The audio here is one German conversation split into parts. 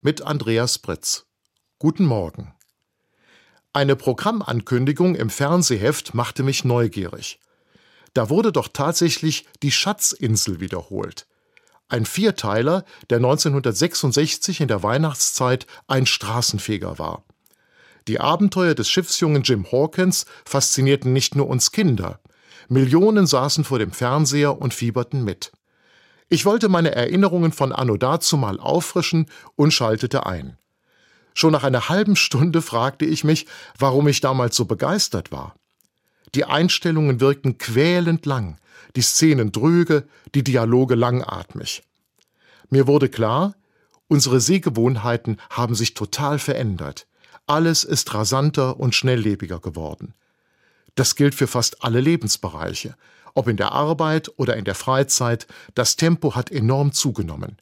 mit Andreas Britz. Guten Morgen. Eine Programmankündigung im Fernsehheft machte mich neugierig. Da wurde doch tatsächlich die Schatzinsel wiederholt. Ein Vierteiler, der 1966 in der Weihnachtszeit ein Straßenfeger war. Die Abenteuer des Schiffsjungen Jim Hawkins faszinierten nicht nur uns Kinder. Millionen saßen vor dem Fernseher und fieberten mit. Ich wollte meine Erinnerungen von Anno dazu mal auffrischen und schaltete ein. Schon nach einer halben Stunde fragte ich mich, warum ich damals so begeistert war. Die Einstellungen wirkten quälend lang, die Szenen dröge, die Dialoge langatmig. Mir wurde klar, unsere Sehgewohnheiten haben sich total verändert. Alles ist rasanter und schnelllebiger geworden. Das gilt für fast alle Lebensbereiche, ob in der Arbeit oder in der Freizeit, das Tempo hat enorm zugenommen.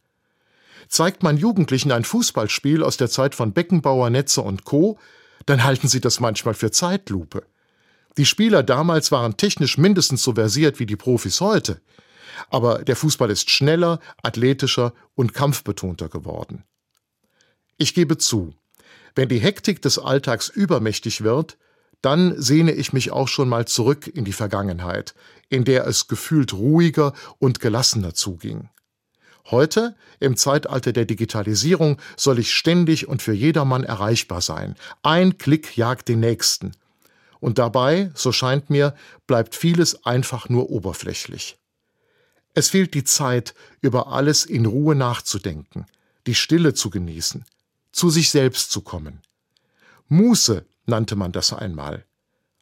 Zeigt man Jugendlichen ein Fußballspiel aus der Zeit von Beckenbauer, Netzer und Co., dann halten sie das manchmal für Zeitlupe. Die Spieler damals waren technisch mindestens so versiert wie die Profis heute. Aber der Fußball ist schneller, athletischer und kampfbetonter geworden. Ich gebe zu, wenn die Hektik des Alltags übermächtig wird, dann sehne ich mich auch schon mal zurück in die Vergangenheit, in der es gefühlt ruhiger und gelassener zuging. Heute, im Zeitalter der Digitalisierung, soll ich ständig und für jedermann erreichbar sein. Ein Klick jagt den nächsten. Und dabei, so scheint mir, bleibt vieles einfach nur oberflächlich. Es fehlt die Zeit, über alles in Ruhe nachzudenken, die Stille zu genießen, zu sich selbst zu kommen. Muße nannte man das einmal.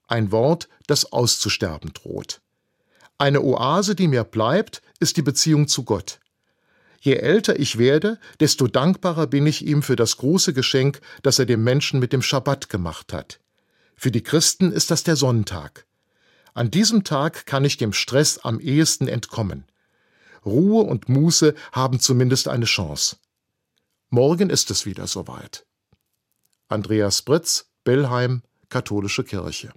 Ein Wort, das auszusterben droht. Eine Oase, die mir bleibt, ist die Beziehung zu Gott. Je älter ich werde, desto dankbarer bin ich ihm für das große Geschenk, das er dem Menschen mit dem Schabbat gemacht hat. Für die Christen ist das der Sonntag. An diesem Tag kann ich dem Stress am ehesten entkommen. Ruhe und Muße haben zumindest eine Chance. Morgen ist es wieder soweit. Andreas Britz, Bellheim, Katholische Kirche